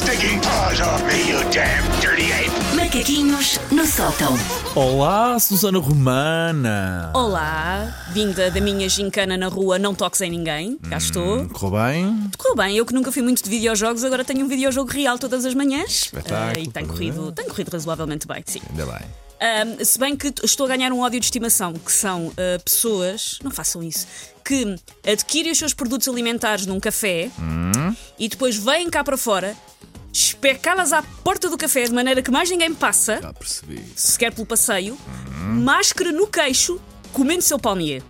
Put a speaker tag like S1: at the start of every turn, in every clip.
S1: stinking paws off me, you damn dirty ape!
S2: Macaquinhos no sótão.
S3: Olá, Susana Romana.
S4: Olá, vinda da minha gincana na rua Não Toques em Ninguém, cá estou.
S3: Correu bem?
S4: Correu bem, eu que nunca fui muito de videojogos, agora tenho um videojogo real todas as manhãs.
S3: Espetáculo,
S4: Ah, e tem corrido, tem corrido razoavelmente bem, sim.
S3: Ainda bem.
S4: Ahm, se bem que t- estou a ganhar um ódio de estimação, que são ah, pessoas, não façam isso, que adquirem os seus produtos alimentares num café e depois vêm cá para fora, especá-las à porta do café de maneira que mais ninguém passa,
S3: Já percebi.
S4: sequer pelo passeio, máscara no queixo, comendo seu palmier.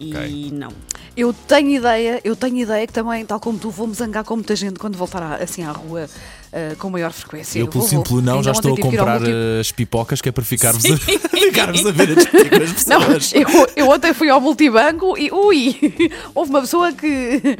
S4: E não.
S5: Eu tenho ideia, eu tenho ideia que também, tal como tu, vou-me zangar com muita gente quando voltar à- assim à rua ah, com maior frequência.
S3: Eu, pelo simples não, já estou a comprar eh, as pipocas que é para ficar-vos a,
S4: Sim.
S3: ficar-vos a ver as
S5: Não,
S3: pessoas.
S5: eu, eu ontem fui ao multibanco e ui, houve uma pessoa que.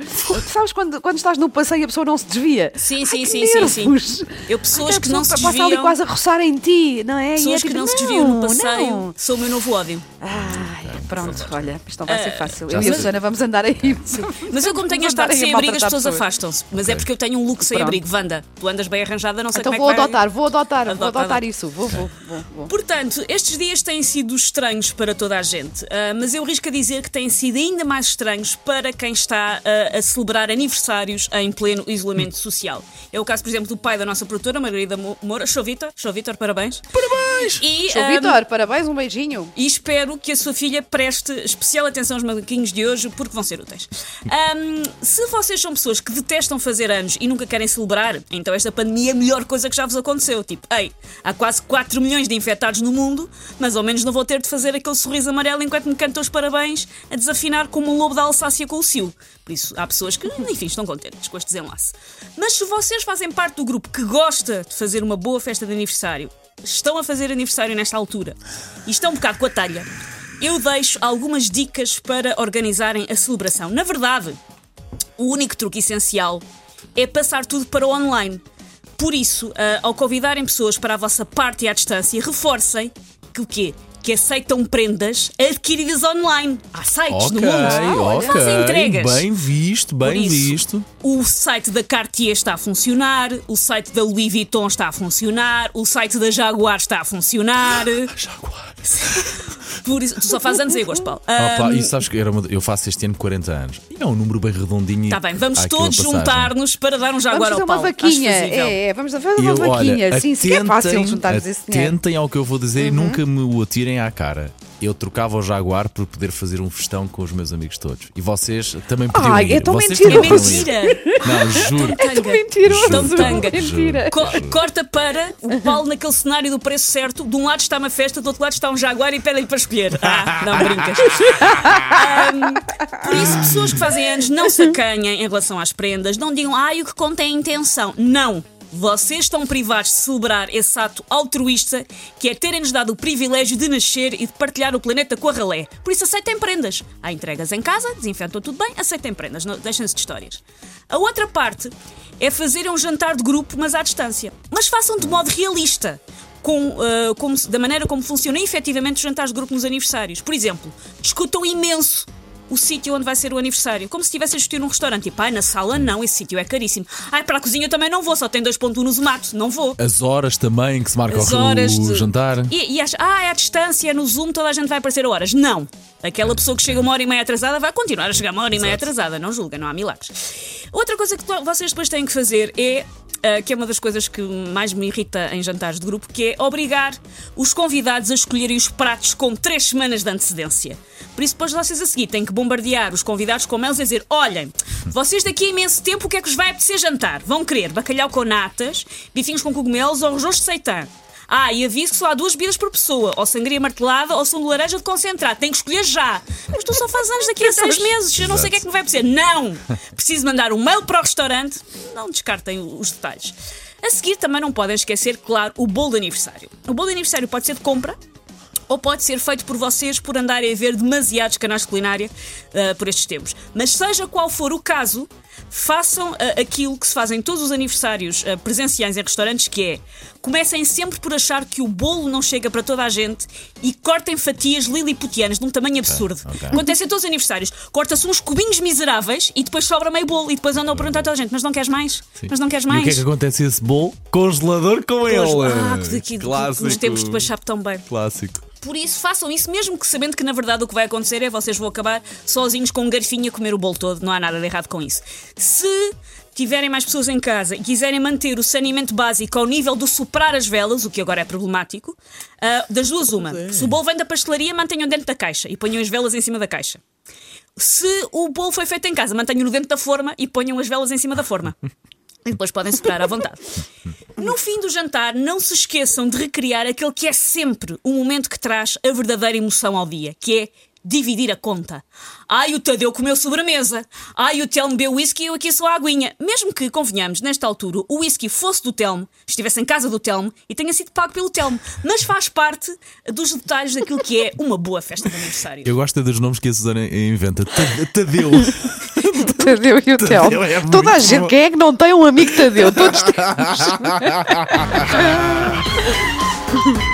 S5: Sabes quando, quando estás no passeio e a pessoa não se desvia?
S4: Sim,
S5: Ai,
S4: sim,
S5: que
S4: sim, sim, sim. Eu, pessoas
S5: A
S4: que não
S5: pessoa
S4: se
S5: passa ali
S4: desviam,
S5: quase a roçar em ti, não é? E é
S4: pessoas que
S5: tipo,
S4: não se desviam no
S5: não,
S4: passeio,
S5: não.
S4: são o meu novo ódio.
S5: Ai, pronto, olha, isto não vai ser fácil.
S3: já
S5: Eu e a. Susana vamos andar aí.
S4: Mas eu, como tenho
S5: Vamos
S4: estado
S5: andar aí a
S4: sem abrigo, as pessoas afastam-se. Mas é porque eu tenho um look sem abrigo. Wanda, tu andas bem arranjada, não sei
S5: Então
S4: como
S5: vou
S4: é que vai-
S5: adotar, vou adotar, vou
S4: Adota,
S5: adotar
S4: adota.
S5: isso. Vou, vou, vou. vou.
S4: Portanto, estes dias têm sido estranhos para toda a gente, ah, mas eu risco a dizer que têm sido ainda mais estranhos para quem está ah, a celebrar aniversários em pleno isolamento social. É o caso, por exemplo, do pai da nossa produtora, Margarida Mo- Moura. Show Vitor, show Vitor, parabéns. Parabéns!
S5: Show
S4: ah,
S5: Vitor, parabéns, um beijinho.
S4: e espero que a sua filha preste especial atenção aos macaquinhos de hoje, porque vão ser úteis. Ahm, se vocês são pessoas que detestam fazer anos e nunca querem celebrar, então esta pandemia é a melhor coisa que já vos aconteceu. Tipo, ei, há quase 4 milhões de infectados no mundo, mas ao menos não vou ter de fazer aquele sorriso amarelo enquanto me cantam os parabéns a desafinar como um lobo da Alsácia com o cio. Por isso, há pessoas que, enfim, estão contentes com este desenlace. Mas se vocês fazem parte do grupo que gosta de fazer uma boa festa de aniversário, estão a fazer aniversário nesta altura e estão um bocado com a talha, eu deixo algumas dicas para organizarem a celebração. Na verdade, o único truque essencial é passar tudo para o online. Por isso, ah, ao convidarem pessoas para a vossa party à distância, reforcem que o quê? Que aceitam prendas adquiridas online. Há sites
S3: Ok,
S4: no mundo que fazem entregas.
S3: Bem visto, bem
S4: isso,
S3: visto.
S4: O site da Cartier está a funcionar, o site da Louis Vuitton está a funcionar, o site da Jaguar está a funcionar.
S3: Jaguar.
S4: Por isso, tu só fazes anos em agosto, Paulo.
S3: Opa,
S4: Ahm,
S3: e sabes que era uma- eu faço este ano 40 anos. E é um número bem redondinho. e
S4: Tá bem, vamos todos
S3: passagem.
S4: juntar-nos para dar um
S5: Vamos
S4: jaguar
S5: fazer
S4: ao
S5: uma
S4: Paulo. Acho
S5: vaquinha.
S4: fazível.
S5: É, é, vamos fazer uma
S3: Eu,
S5: vaquinha.
S3: olha,
S5: Sim, se é fácil juntarmos esse dinheiro. Uhum.
S3: atentem ao que eu vou dizer e nunca me o atirem à cara. Eu trocava o Jaguar por poder fazer um festão com os meus amigos todos. E vocês também podiam
S5: Ai,
S3: ir.
S5: é tão
S3: vocês
S5: mentiroso.
S3: também podiam ir.
S4: Mentira!
S3: Não, juro.
S4: Tão tanga.
S5: Mentiroso.
S4: Tão tanga.
S5: Mentira.
S4: Co- corta para o Paulo naquele cenário do preço certo. De um lado está uma festa, do outro lado está um jaguar e pede-lhe para escolher. Ah, não brincas. Ahm, por isso, pessoas que fazem anos não se acanhem em relação às prendas. Não digam, ai, o que conta é a intenção. Não. Vocês estão privados de celebrar esse ato altruísta que é terem-nos dado o privilégio de nascer e de partilhar o planeta com a ralé. Por isso aceitem prendas. Há entregas em casa, desinfetam tudo bem, aceitem prendas, deixem-se de histórias. A outra parte é fazerem um jantar de grupo, mas à distância. Mas façam de modo realista. Com, ah, como da maneira como funcionam efetivamente os jantares de grupo nos aniversários. Por exemplo, discutam imenso o sítio onde vai ser o aniversário. Como se estivesse a discutir num restaurante. Tipo, ai, na sala não, esse sítio é caríssimo. Ai, para a cozinha também não vou, só tem 2.1 no Zomato, não vou.
S3: As horas também que se marca
S4: As
S3: o,
S4: horas
S3: o
S4: de-
S3: jantar.
S4: E, e acha, ah, é à distância, é no Zoom, toda a gente vai aparecer a horas. Não. Aquela pessoa que chega uma hora e meia atrasada vai continuar a chegar uma hora e meia atrasada. Não julga, não há milagres. Outra coisa que vocês depois têm que fazer é. ah, que é uma das coisas que mais me irrita em jantares de grupo, que é obrigar os convidados a escolherem os pratos com três semanas de antecedência. Por isso, depois vocês a seguir têm que bombardear os convidados com mails e dizer: olhem, vocês daqui a imenso tempo o que é que vos vai apetecer jantar? Vão querer bacalhau com natas, bifinhos com cogumelos ou arroz de seitã? Ah, e aviso que só há duas bebidas por pessoa, ou sangria martelada ou sumo de laranja de concentrado. Tem que escolher já. Mas tu só faz anos daqui a seis meses, eu não sei o que é que me vai apetecer. Não! Preciso mandar um mail para o restaurante. Não descartem os detalhes. A seguir também não podem esquecer, claro, o bolo de aniversário. O bolo de aniversário pode ser de compra, ou pode ser feito por vocês por andarem a ver demasiados canais de culinária ah, por estes tempos. Mas seja qual for o caso, façam ah, aquilo que se faz em todos os aniversários ah, presenciais em restaurantes, que é comecem sempre por achar que o bolo não chega para toda a gente e cortem fatias liliputianas de um tamanho absurdo.
S3: ok.
S4: Acontece em todos os aniversários. Corta-se uns cubinhos miseráveis e depois sobra meio bolo e depois andam a perguntar a toda a gente: mas não queres mais? Mas não queres
S3: E
S4: mais?
S3: o que é que acontece esse bolo? Congelador com ele.
S4: Ah, que daqui
S3: Clássico.
S4: nos tempos depois sabe tão bem.
S3: Clássico.
S4: Por isso, façam isso, mesmo que sabendo que na verdade o que vai acontecer é vocês vão acabar sozinhos com um garfinho a comer o bolo todo. Não há nada de errado com isso. Se tiverem mais pessoas em casa e quiserem manter o saneamento básico ao nível do soprar as velas, o que agora é problemático, ah, das duas, uma. Se o bolo vem da pastelaria, mantenham dentro da caixa e ponham as velas em cima da caixa. Se o bolo foi feito em casa, mantenham-no dentro da forma e ponham as velas em cima da forma. E depois podem soprar à vontade. No fim do jantar, não se esqueçam de recriar aquele que é sempre o momento que traz a verdadeira emoção ao dia, que é dividir a conta. Ai, o Tadeu comeu sobremesa. Ai, o Telmo bebeu whisky e eu aqui sou a aguinha. Mesmo que, convenhamos, nesta altura, o whisky fosse do Telmo, estivesse em casa do Telmo e tenha sido pago pelo Telmo. Mas faz parte dos detalhes daquilo que é uma boa festa de aniversário.
S3: Eu gosto é dos nomes que a Susana inventa. Ta- Tadeu.
S5: Tadeu e o Telmo.
S3: é
S5: Toda a gente,
S3: bom.
S5: quem é que não tem um amigo Tadeu? Todos têm.